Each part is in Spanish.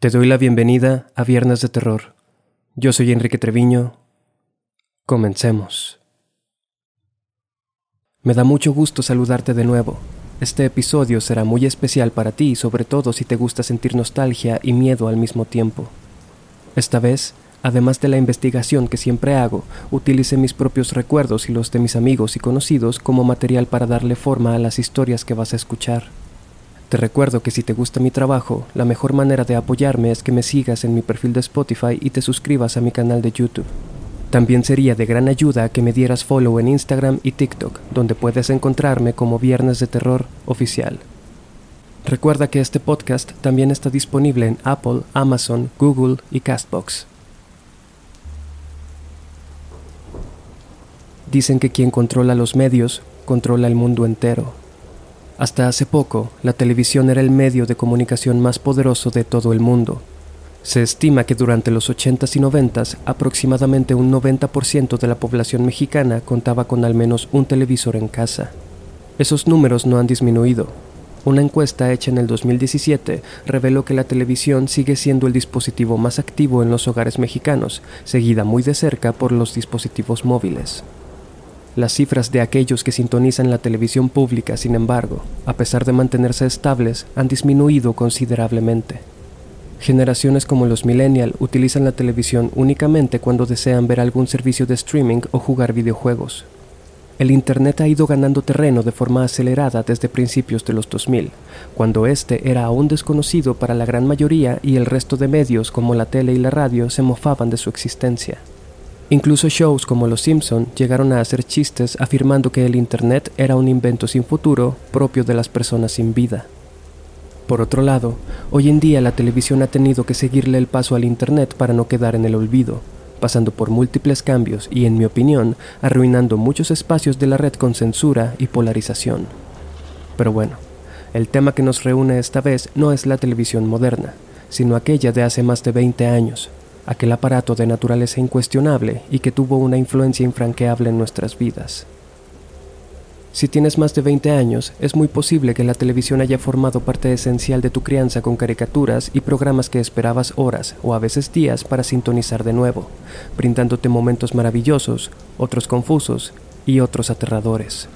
Te doy la bienvenida a Viernes de Terror. Yo soy Enrique Treviño. Comencemos. Me da mucho gusto saludarte de nuevo. Este episodio será muy especial para ti, sobre todo si te gusta sentir nostalgia y miedo al mismo tiempo. Esta vez, además de la investigación que siempre hago, utilicé mis propios recuerdos y los de mis amigos y conocidos como material para darle forma a las historias que vas a escuchar. Te recuerdo que si te gusta mi trabajo, la mejor manera de apoyarme es que me sigas en mi perfil de Spotify y te suscribas a mi canal de YouTube. También sería de gran ayuda que me dieras follow en Instagram y TikTok, donde puedes encontrarme como Viernes de Terror Oficial. Recuerda que este podcast también está disponible en Apple, Amazon, Google y Castbox. Dicen que quien controla los medios, controla el mundo entero. Hasta hace poco, la televisión era el medio de comunicación más poderoso de todo el mundo. Se estima que durante los 80s y 90s aproximadamente un 90% de la población mexicana contaba con al menos un televisor en casa. Esos números no han disminuido. Una encuesta hecha en el 2017 reveló que la televisión sigue siendo el dispositivo más activo en los hogares mexicanos, seguida muy de cerca por los dispositivos móviles. Las cifras de aquellos que sintonizan la televisión pública, sin embargo, a pesar de mantenerse estables, han disminuido considerablemente. Generaciones como los millennial utilizan la televisión únicamente cuando desean ver algún servicio de streaming o jugar videojuegos. El Internet ha ido ganando terreno de forma acelerada desde principios de los 2000, cuando este era aún desconocido para la gran mayoría y el resto de medios como la tele y la radio se mofaban de su existencia. Incluso shows como Los Simpson llegaron a hacer chistes afirmando que el Internet era un invento sin futuro propio de las personas sin vida. Por otro lado, hoy en día la televisión ha tenido que seguirle el paso al Internet para no quedar en el olvido, pasando por múltiples cambios y, en mi opinión, arruinando muchos espacios de la red con censura y polarización. Pero bueno, el tema que nos reúne esta vez no es la televisión moderna, sino aquella de hace más de 20 años, aquel aparato de naturaleza incuestionable y que tuvo una influencia infranqueable en nuestras vidas. Si tienes más de 20 años, es muy posible que la televisión haya formado parte esencial de tu crianza con caricaturas y programas que esperabas horas o a veces días para sintonizar de nuevo, brindándote momentos maravillosos, otros confusos y otros aterradores.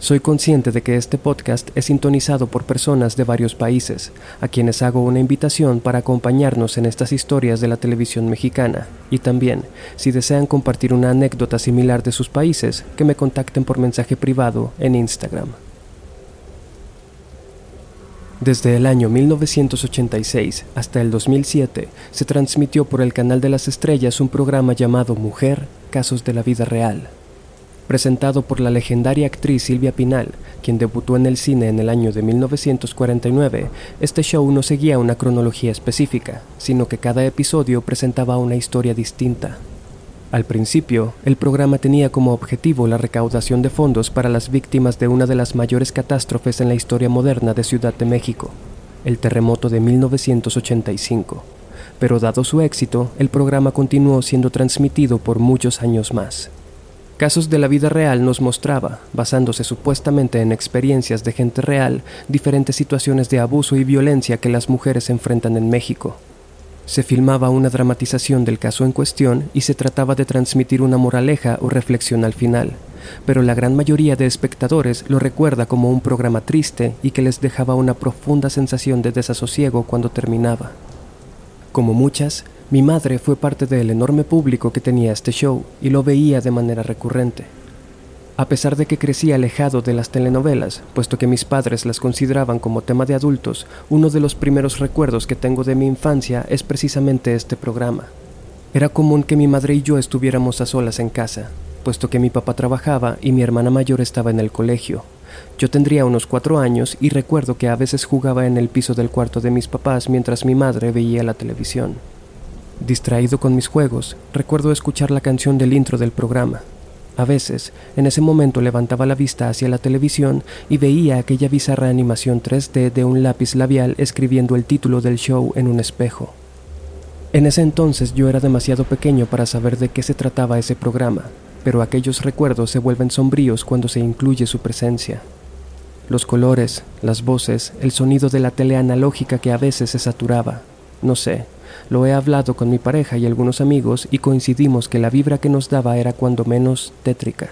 Soy consciente de que este podcast es sintonizado por personas de varios países, a quienes hago una invitación para acompañarnos en estas historias de la televisión mexicana, y también, si desean compartir una anécdota similar de sus países, que me contacten por mensaje privado en Instagram. Desde el año 1986 hasta el 2007 se transmitió por el Canal de las Estrellas un programa llamado Mujer, Casos de la Vida Real presentado por la legendaria actriz Silvia Pinal, quien debutó en el cine en el año de 1949, este show no seguía una cronología específica, sino que cada episodio presentaba una historia distinta. Al principio, el programa tenía como objetivo la recaudación de fondos para las víctimas de una de las mayores catástrofes en la historia moderna de Ciudad de México, el terremoto de 1985. Pero dado su éxito, el programa continuó siendo transmitido por muchos años más. Casos de la vida real nos mostraba, basándose supuestamente en experiencias de gente real, diferentes situaciones de abuso y violencia que las mujeres enfrentan en México. Se filmaba una dramatización del caso en cuestión y se trataba de transmitir una moraleja o reflexión al final, pero la gran mayoría de espectadores lo recuerda como un programa triste y que les dejaba una profunda sensación de desasosiego cuando terminaba. Como muchas, mi madre fue parte del enorme público que tenía este show y lo veía de manera recurrente. A pesar de que crecí alejado de las telenovelas, puesto que mis padres las consideraban como tema de adultos, uno de los primeros recuerdos que tengo de mi infancia es precisamente este programa. Era común que mi madre y yo estuviéramos a solas en casa, puesto que mi papá trabajaba y mi hermana mayor estaba en el colegio. Yo tendría unos cuatro años y recuerdo que a veces jugaba en el piso del cuarto de mis papás mientras mi madre veía la televisión. Distraído con mis juegos, recuerdo escuchar la canción del intro del programa. A veces, en ese momento levantaba la vista hacia la televisión y veía aquella bizarra animación 3D de un lápiz labial escribiendo el título del show en un espejo. En ese entonces yo era demasiado pequeño para saber de qué se trataba ese programa, pero aquellos recuerdos se vuelven sombríos cuando se incluye su presencia. Los colores, las voces, el sonido de la tele analógica que a veces se saturaba, No sé, lo he hablado con mi pareja y algunos amigos y coincidimos que la vibra que nos daba era cuando menos tétrica.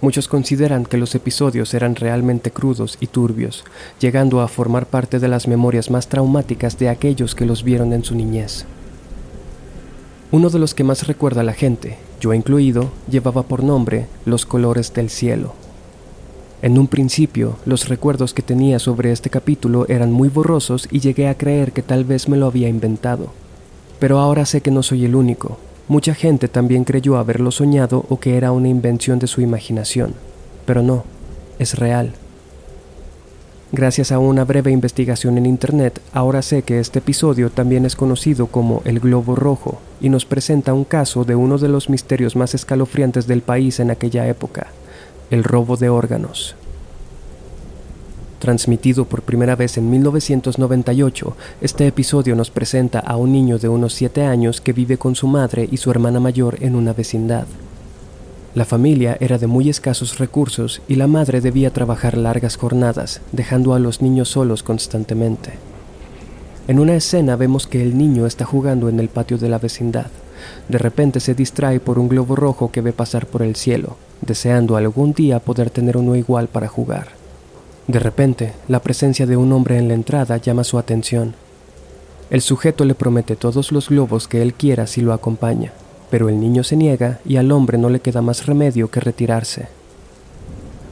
Muchos consideran que los episodios eran realmente crudos y turbios, llegando a formar parte de las memorias más traumáticas de aquellos que los vieron en su niñez. Uno de los que más recuerda a la gente, yo incluido, llevaba por nombre Los colores del cielo. En un principio, los recuerdos que tenía sobre este capítulo eran muy borrosos y llegué a creer que tal vez me lo había inventado. Pero ahora sé que no soy el único, Mucha gente también creyó haberlo soñado o que era una invención de su imaginación, pero no, es real. Gracias a una breve investigación en Internet, ahora sé que este episodio también es conocido como el Globo Rojo y nos presenta un caso de uno de los misterios más escalofriantes del país en aquella época, el robo de órganos. Transmitido por primera vez en 1998, este episodio nos presenta a un niño de unos 7 años que vive con su madre y su hermana mayor en una vecindad. La familia era de muy escasos recursos y la madre debía trabajar largas jornadas, dejando a los niños solos constantemente. En una escena vemos que el niño está jugando en el patio de la vecindad. De repente se distrae por un globo rojo que ve pasar por el cielo, deseando algún día poder tener uno igual para jugar. De repente, la presencia de un hombre en la entrada llama su atención. El sujeto le promete todos los globos que él quiera si lo acompaña, pero el niño se niega y al hombre no le queda más remedio que retirarse.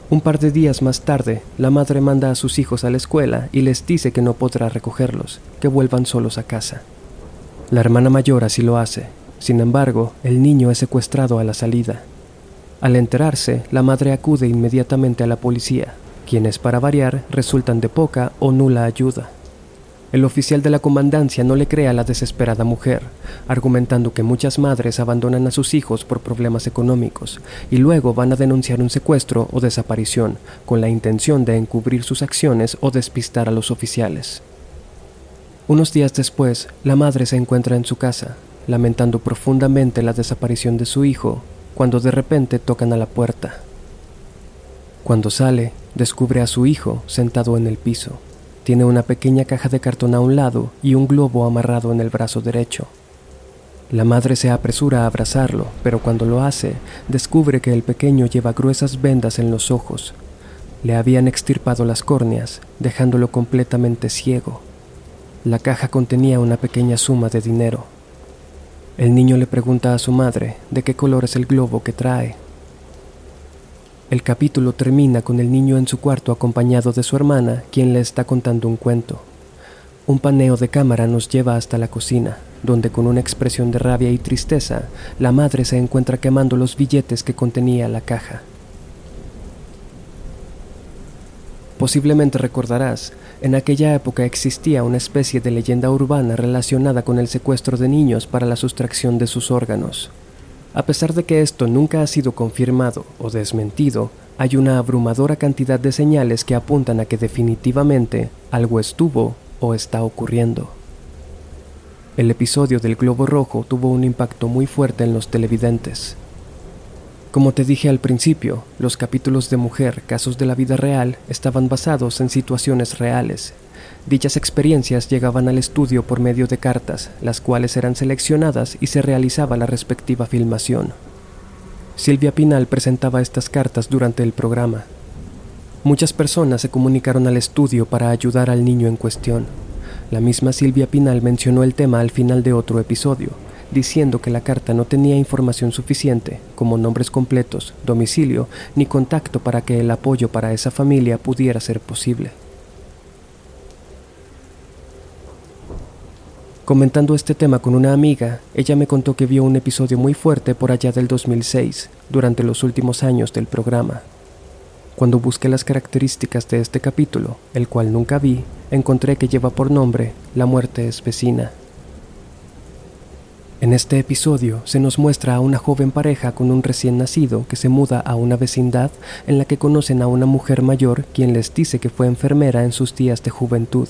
Un par de días más tarde, la madre manda a sus hijos a la escuela y les dice que no podrá recogerlos, que vuelvan solos a casa. La hermana mayor así lo hace, sin embargo, el niño es secuestrado a la salida. Al enterarse, la madre acude inmediatamente a la policía, quienes para variar resultan de poca o nula ayuda. El oficial de la comandancia no le cree a la desesperada mujer, argumentando que muchas madres abandonan a sus hijos por problemas económicos y luego van a denunciar un secuestro o desaparición con la intención de encubrir sus acciones o despistar a los oficiales. Unos días después, la madre se encuentra en su casa, lamentando profundamente la desaparición de su hijo, cuando de repente tocan a la puerta. Cuando sale, descubre a su hijo sentado en el piso. Tiene una pequeña caja de cartón a un lado y un globo amarrado en el brazo derecho. La madre se apresura a abrazarlo, pero cuando lo hace, descubre que el pequeño lleva gruesas vendas en los ojos. Le habían extirpado las córneas, dejándolo completamente ciego. La caja contenía una pequeña suma de dinero. El niño le pregunta a su madre de qué color es el globo que trae, el capítulo termina con el niño en su cuarto acompañado de su hermana, quien le está contando un cuento. Un paneo de cámara nos lleva hasta la cocina, donde con una expresión de rabia y tristeza, la madre se encuentra quemando los billetes que contenía la caja. Posiblemente recordarás, en aquella época existía una especie de leyenda urbana relacionada con el secuestro de niños para la sustracción de sus órganos. A pesar de que esto nunca ha sido confirmado o desmentido, hay una abrumadora cantidad de señales que apuntan a que definitivamente algo estuvo o está ocurriendo. El episodio del Globo Rojo tuvo un impacto muy fuerte en los televidentes. Como te dije al principio, los capítulos de Mujer, Casos de la Vida Real, estaban basados en situaciones reales Dichas experiencias llegaban al estudio por medio de cartas, las cuales eran seleccionadas y se realizaba la respectiva filmación. Silvia Pinal presentaba estas cartas durante el programa. Muchas personas se comunicaron al estudio para ayudar al niño en cuestión. La misma Silvia Pinal mencionó el tema al final de otro episodio, diciendo que la carta no tenía información suficiente, como nombres completos, domicilio, ni contacto para que el apoyo para esa familia pudiera ser posible. Comentando este tema con una amiga, ella me contó que vio un episodio muy fuerte por allá del 2006, durante los últimos años del programa. Cuando busqué las características de este capítulo, el cual nunca vi, encontré que lleva por nombre La muerte es vecina. En este episodio se nos muestra a una joven pareja con un recién nacido que se muda a una vecindad en la que conocen a una mujer mayor quien les dice que fue enfermera en sus días de juventud.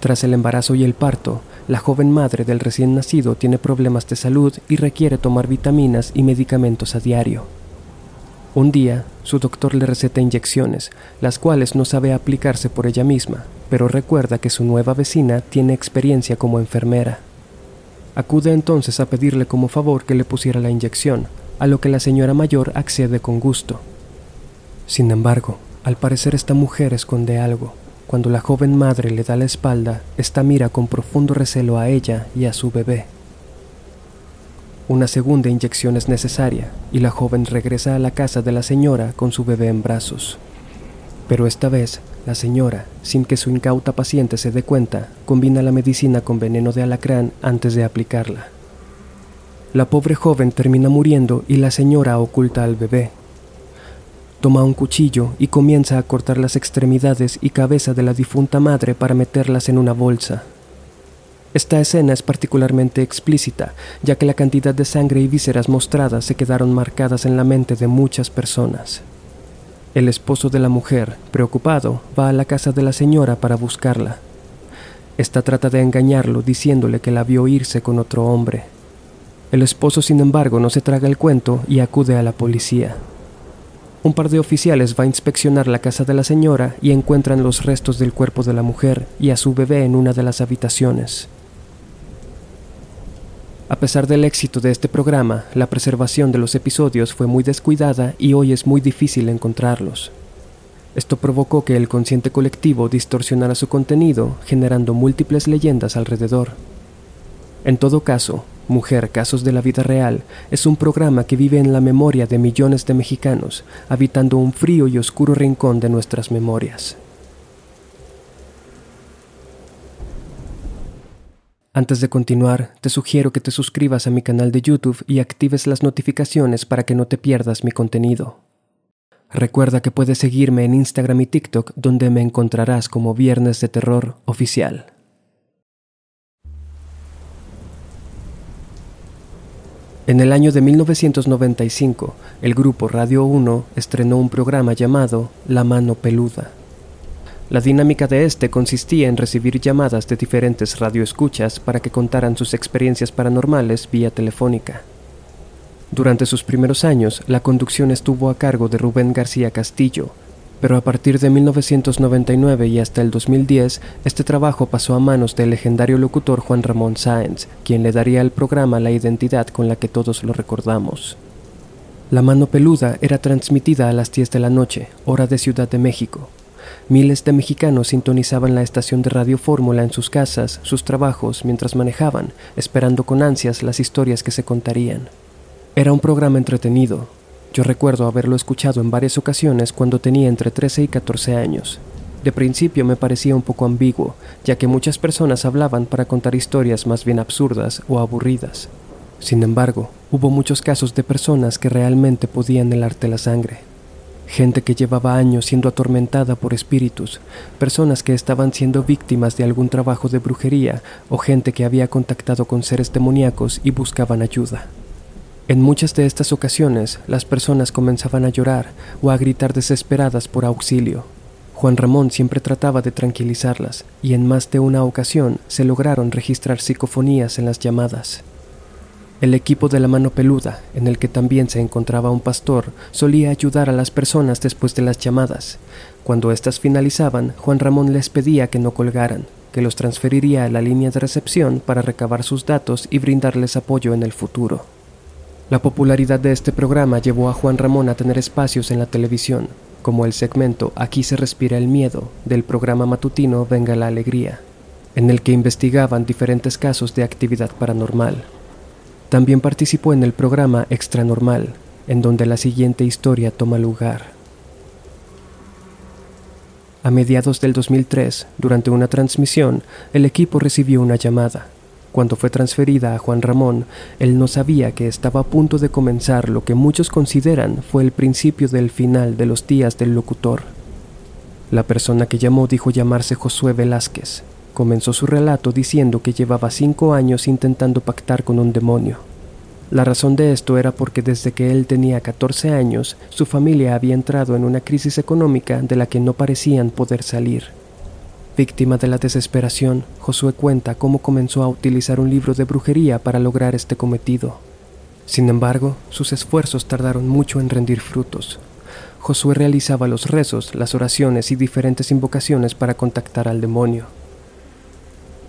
Tras el embarazo y el parto, la joven madre del recién nacido tiene problemas de salud y requiere tomar vitaminas y medicamentos a diario. Un día, su doctor le receta inyecciones, las cuales no sabe aplicarse por ella misma, pero recuerda que su nueva vecina tiene experiencia como enfermera. Acude entonces a pedirle como favor que le pusiera la inyección, a lo que la señora mayor accede con gusto. Sin embargo, al parecer esta mujer esconde algo. Cuando la joven madre le da la espalda, esta mira con profundo recelo a ella y a su bebé. Una segunda inyección es necesaria y la joven regresa a la casa de la señora con su bebé en brazos. Pero esta vez, la señora, sin que su incauta paciente se dé cuenta, combina la medicina con veneno de alacrán antes de aplicarla. La pobre joven termina muriendo y la señora oculta al bebé. Toma un cuchillo y comienza a cortar las extremidades y cabeza de la difunta madre para meterlas en una bolsa. Esta escena es particularmente explícita, ya que la cantidad de sangre y vísceras mostradas se quedaron marcadas en la mente de muchas personas. El esposo de la mujer, preocupado, va a la casa de la señora para buscarla. Esta trata de engañarlo diciéndole que la vio irse con otro hombre. El esposo, sin embargo, no se traga el cuento y acude a la policía. Un par de oficiales va a inspeccionar la casa de la señora y encuentran los restos del cuerpo de la mujer y a su bebé en una de las habitaciones. A pesar del éxito de este programa, la preservación de los episodios fue muy descuidada y hoy es muy difícil encontrarlos. Esto provocó que el consciente colectivo distorsionara su contenido, generando múltiples leyendas alrededor. En todo caso, Mujer Casos de la Vida Real es un programa que vive en la memoria de millones de mexicanos, habitando un frío y oscuro rincón de nuestras memorias. Antes de continuar, te sugiero que te suscribas a mi canal de YouTube y actives las notificaciones para que no te pierdas mi contenido. Recuerda que puedes seguirme en Instagram y TikTok donde me encontrarás como Viernes de Terror Oficial. En el año de 1995, el grupo Radio 1 estrenó un programa llamado La Mano Peluda. La dinámica de este consistía en recibir llamadas de diferentes radioescuchas para que contaran sus experiencias paranormales vía telefónica. Durante sus primeros años, la conducción estuvo a cargo de Rubén García Castillo, pero a partir de 1999 y hasta el 2010, este trabajo pasó a manos del legendario locutor Juan Ramón Sáenz, quien le daría al programa la identidad con la que todos lo recordamos. La mano peluda era transmitida a las 10 de la noche, hora de Ciudad de México, Miles de mexicanos sintonizaban la estación de Radio Fórmula en sus casas, sus trabajos, mientras manejaban, esperando con ansias las historias que se contarían. Era un programa entretenido. Yo recuerdo haberlo escuchado en varias ocasiones cuando tenía entre 13 y 14 años. De principio me parecía un poco ambiguo, ya que muchas personas hablaban para contar historias más bien absurdas o aburridas. Sin embargo, hubo muchos casos de personas que realmente podían helarte la sangre gente que llevaba años siendo atormentada por espíritus, personas que estaban siendo víctimas de algún trabajo de brujería o gente que había contactado con seres demoníacos y buscaban ayuda. En muchas de estas ocasiones, las personas comenzaban a llorar o a gritar desesperadas por auxilio. Juan Ramón siempre trataba de tranquilizarlas y en más de una ocasión se lograron registrar psicofonías en las llamadas. El equipo de la mano peluda, en el que también se encontraba un pastor, solía ayudar a las personas después de las llamadas. Cuando éstas finalizaban, Juan Ramón les pedía que no colgaran, que los transferiría a la línea de recepción para recabar sus datos y brindarles apoyo en el futuro. La popularidad de este programa llevó a Juan Ramón a tener espacios en la televisión, como el segmento Aquí se respira el miedo del programa matutino Venga la Alegría, en el que investigaban diferentes casos de actividad paranormal. También participó en el programa Extra Normal, en donde la siguiente historia toma lugar. A mediados del 2003, durante una transmisión, el equipo recibió una llamada. Cuando fue transferida a Juan Ramón, él no sabía que estaba a punto de comenzar lo que muchos consideran fue el principio del final de los días del locutor. La persona que llamó dijo llamarse Josué Velázquez, Comenzó su relato diciendo que llevaba cinco años intentando pactar con un demonio. La razón de esto era porque desde que él tenía 14 años, su familia había entrado en una crisis económica de la que no parecían poder salir. Víctima de la desesperación, Josué cuenta cómo comenzó a utilizar un libro de brujería para lograr este cometido. Sin embargo, sus esfuerzos tardaron mucho en rendir frutos. Josué realizaba los rezos, las oraciones y diferentes invocaciones para contactar al demonio.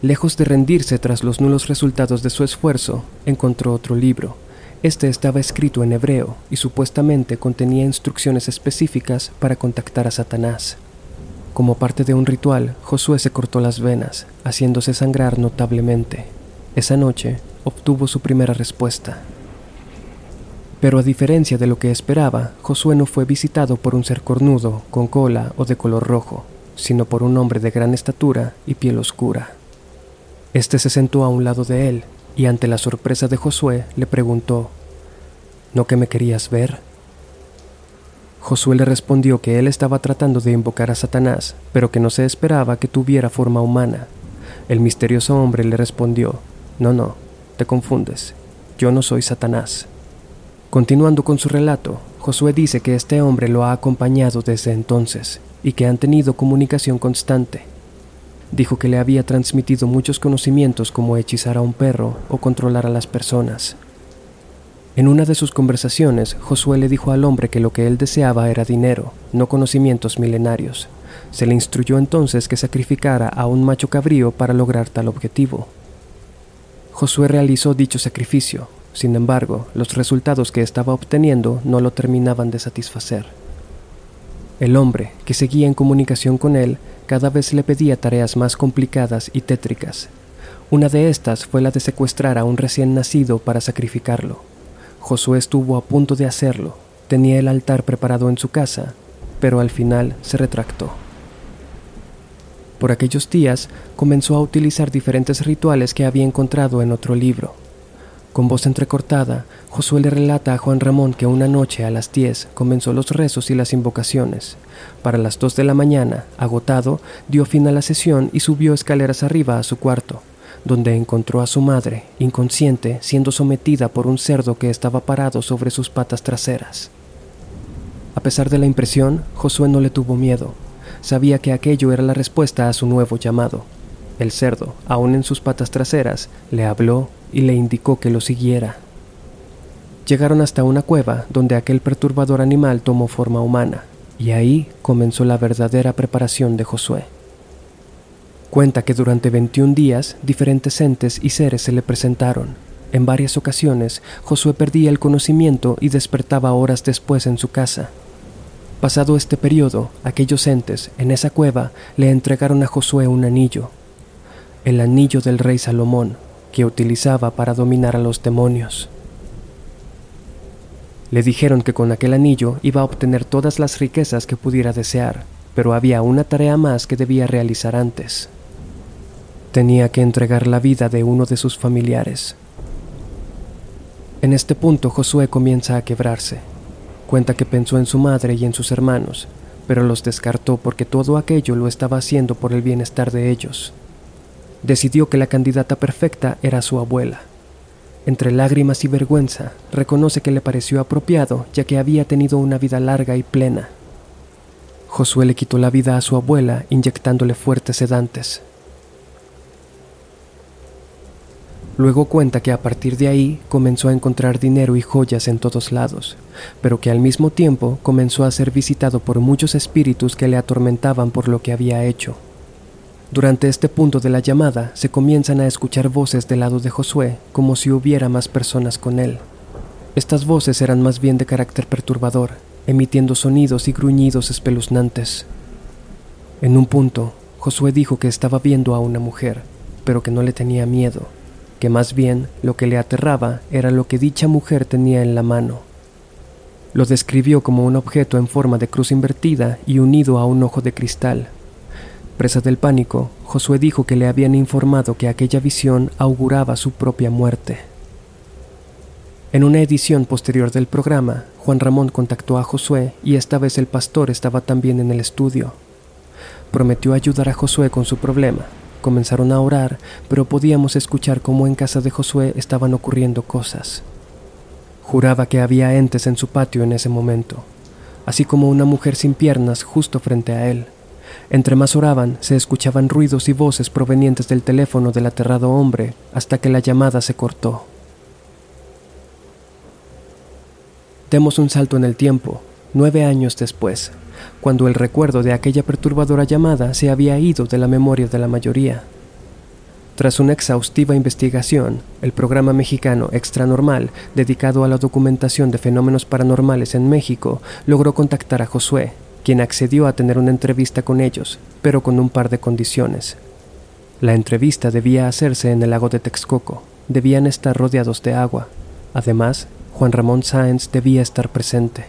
Lejos de rendirse tras los nulos resultados de su esfuerzo, encontró otro libro. Este estaba escrito en hebreo y supuestamente contenía instrucciones específicas para contactar a Satanás. Como parte de un ritual, Josué se cortó las venas, haciéndose sangrar notablemente. Esa noche obtuvo su primera respuesta. Pero a diferencia de lo que esperaba, Josué no fue visitado por un ser cornudo, con cola o de color rojo, sino por un hombre de gran estatura y piel oscura. Este se sentó a un lado de él y ante la sorpresa de Josué le preguntó, ¿No que me querías ver? Josué le respondió que él estaba tratando de invocar a Satanás, pero que no se esperaba que tuviera forma humana. El misterioso hombre le respondió, No, no, te confundes, yo no soy Satanás. Continuando con su relato, Josué dice que este hombre lo ha acompañado desde entonces y que han tenido comunicación constante. Dijo que le había transmitido muchos conocimientos como hechizar a un perro o controlar a las personas. En una de sus conversaciones, Josué le dijo al hombre que lo que él deseaba era dinero, no conocimientos milenarios. Se le instruyó entonces que sacrificara a un macho cabrío para lograr tal objetivo. Josué realizó dicho sacrificio, sin embargo, los resultados que estaba obteniendo no lo terminaban de satisfacer. El hombre, que seguía en comunicación con él, cada vez le pedía tareas más complicadas y tétricas. Una de estas fue la de secuestrar a un recién nacido para sacrificarlo. Josué estuvo a punto de hacerlo, tenía el altar preparado en su casa, pero al final se retractó. Por aquellos días comenzó a utilizar diferentes rituales que había encontrado en otro libro. Con voz entrecortada, Josué le relata a Juan Ramón que una noche a las 10 comenzó los rezos y las invocaciones. Para las 2 de la mañana, agotado, dio fin a la sesión y subió escaleras arriba a su cuarto donde encontró a su madre, inconsciente, siendo sometida por un cerdo que estaba parado sobre sus patas traseras. A pesar de la impresión, Josué no le tuvo miedo. Sabía que aquello era la respuesta a su nuevo llamado. El cerdo, aún en sus patas traseras, le habló y le indicó que lo siguiera. Llegaron hasta una cueva donde aquel perturbador animal tomó forma humana, y ahí comenzó la verdadera preparación de Josué. Cuenta que durante 21 días diferentes entes y seres se le presentaron. En varias ocasiones, Josué perdía el conocimiento y despertaba horas después en su casa. Pasado este periodo, aquellos entes, en esa cueva, le entregaron a Josué un anillo, el anillo del rey Salomón, que utilizaba para dominar a los demonios. Le dijeron que con aquel anillo iba a obtener todas las riquezas que pudiera desear, pero había una tarea más que debía realizar antes. Tenía que entregar la vida de uno de sus familiares. En este punto Josué comienza a quebrarse. Cuenta que pensó en su madre y en sus hermanos, pero los descartó porque todo aquello lo estaba haciendo por el bienestar de ellos. Decidió que la candidata perfecta era su abuela. Entre lágrimas y vergüenza, reconoce que le pareció apropiado ya que había tenido una vida larga y plena. Josué le quitó la vida a su abuela inyectándole fuertes sedantes. Luego cuenta que a partir de ahí comenzó a encontrar dinero y joyas en todos lados, pero que al mismo tiempo comenzó a ser visitado por muchos espíritus que le atormentaban por lo que había hecho. Durante este punto de la llamada se comienzan a escuchar voces del lado de Josué como si hubiera más personas con él. Estas voces eran más bien de carácter perturbador, emitiendo sonidos y gruñidos espeluznantes. En un punto, Josué dijo que estaba viendo a una mujer, pero que no le tenía miedo que más bien lo que le aterraba era lo que dicha mujer tenía en la mano. Lo describió como un objeto en forma de cruz invertida y unido a un ojo de cristal. Presa del pánico, Josué dijo que le habían informado que aquella visión auguraba su propia muerte. En una edición posterior del programa, Juan Ramón contactó a Josué y esta vez el pastor estaba también en el estudio. Prometió ayudar a Josué con su problema, Comenzaron a orar, pero podíamos escuchar cómo en casa de Josué estaban ocurriendo cosas. Juraba que había entes en su patio en ese momento, así como una mujer sin piernas justo frente a él. Entre más oraban, se escuchaban ruidos y voces provenientes del teléfono del aterrado hombre hasta que la llamada se cortó. Demos un salto en el tiempo. nueve años después, cuando el recuerdo de aquella perturbadora llamada se había ido de la memoria de la mayoría. Tras una exhaustiva investigación, el programa mexicano Extra Normal, dedicado a la documentación de fenómenos paranormales en México, logró contactar a Josué, quien accedió a tener una entrevista con ellos, pero con un par de condiciones. La entrevista debía hacerse en el lago de Texcoco, debían estar rodeados de agua. Además, Juan Ramón Sáenz debía estar presente.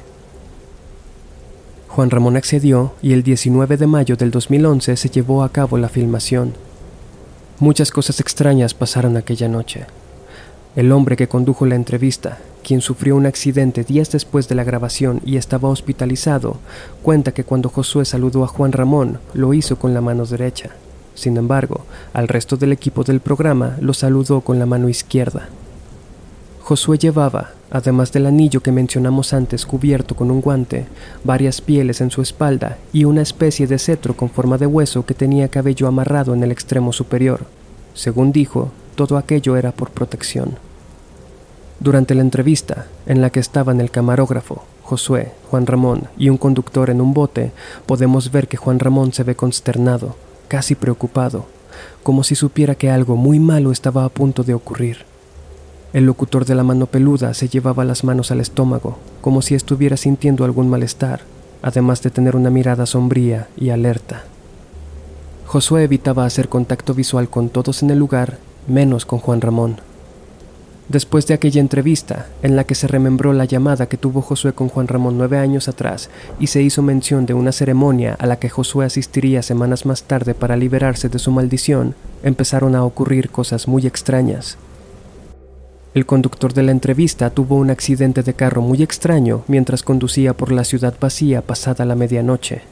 Juan Ramón accedió y el 19 de mayo del 2011 se llevó a cabo la filmación. Muchas cosas extrañas pasaron aquella noche. El hombre que condujo la entrevista, quien sufrió un accidente días después de la grabación y estaba hospitalizado, cuenta que cuando Josué saludó a Juan Ramón, lo hizo con la mano derecha. Sin embargo, al resto del equipo del programa lo saludó con la mano izquierda. Josué llevaba, además del anillo que mencionamos antes cubierto con un guante, varias pieles en su espalda y una especie de cetro con forma de hueso que tenía cabello amarrado en el extremo superior. Según dijo, todo aquello era por protección. Durante la entrevista, en la que estaban el camarógrafo, Josué, Juan Ramón y un conductor en un bote, podemos ver que Juan Ramón se ve consternado, casi preocupado, como si supiera que algo muy malo estaba a punto de ocurrir. El locutor de la mano peluda se llevaba las manos al estómago, como si estuviera sintiendo algún malestar, además de tener una mirada sombría y alerta. Josué evitaba hacer contacto visual con todos en el lugar, menos con Juan Ramón. Después de aquella entrevista, en la que se remembró la llamada que tuvo Josué con Juan Ramón nueve años atrás y se hizo mención de una ceremonia a la que Josué asistiría semanas más tarde para liberarse de su maldición, empezaron a ocurrir cosas muy extrañas. El conductor de la entrevista tuvo un accidente de carro muy extraño mientras conducía por la ciudad vacía pasada la medianoche.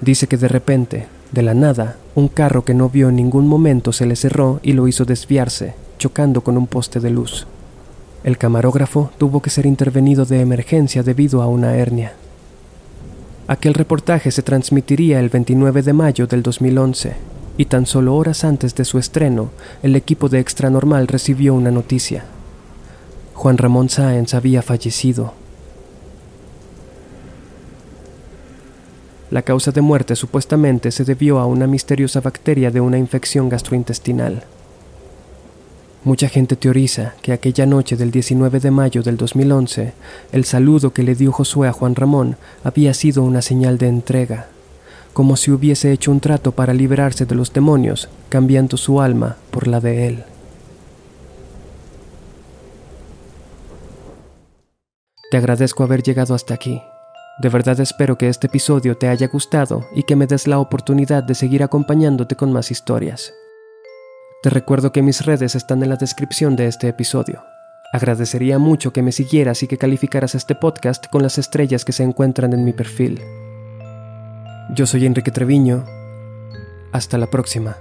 Dice que de repente, de la nada, un carro que no vio en ningún momento se le cerró y lo hizo desviarse, chocando con un poste de luz. El camarógrafo tuvo que ser intervenido de emergencia debido a una hernia. Aquel reportaje se transmitiría el 29 de mayo del 2011 y tan solo horas antes de su estreno, el equipo de Extra Normal recibió una noticia. Juan Ramón Sáenz había fallecido. La causa de muerte supuestamente se debió a una misteriosa bacteria de una infección gastrointestinal. Mucha gente teoriza que aquella noche del 19 de mayo del 2011, el saludo que le dio Josué a Juan Ramón había sido una señal de entrega como si hubiese hecho un trato para liberarse de los demonios, cambiando su alma por la de él. Te agradezco haber llegado hasta aquí. De verdad espero que este episodio te haya gustado y que me des la oportunidad de seguir acompañándote con más historias. Te recuerdo que mis redes están en la descripción de este episodio. Agradecería mucho que me siguieras y que calificaras este podcast con las estrellas que se encuentran en mi perfil. Yo soy Enrique Treviño. Hasta la próxima.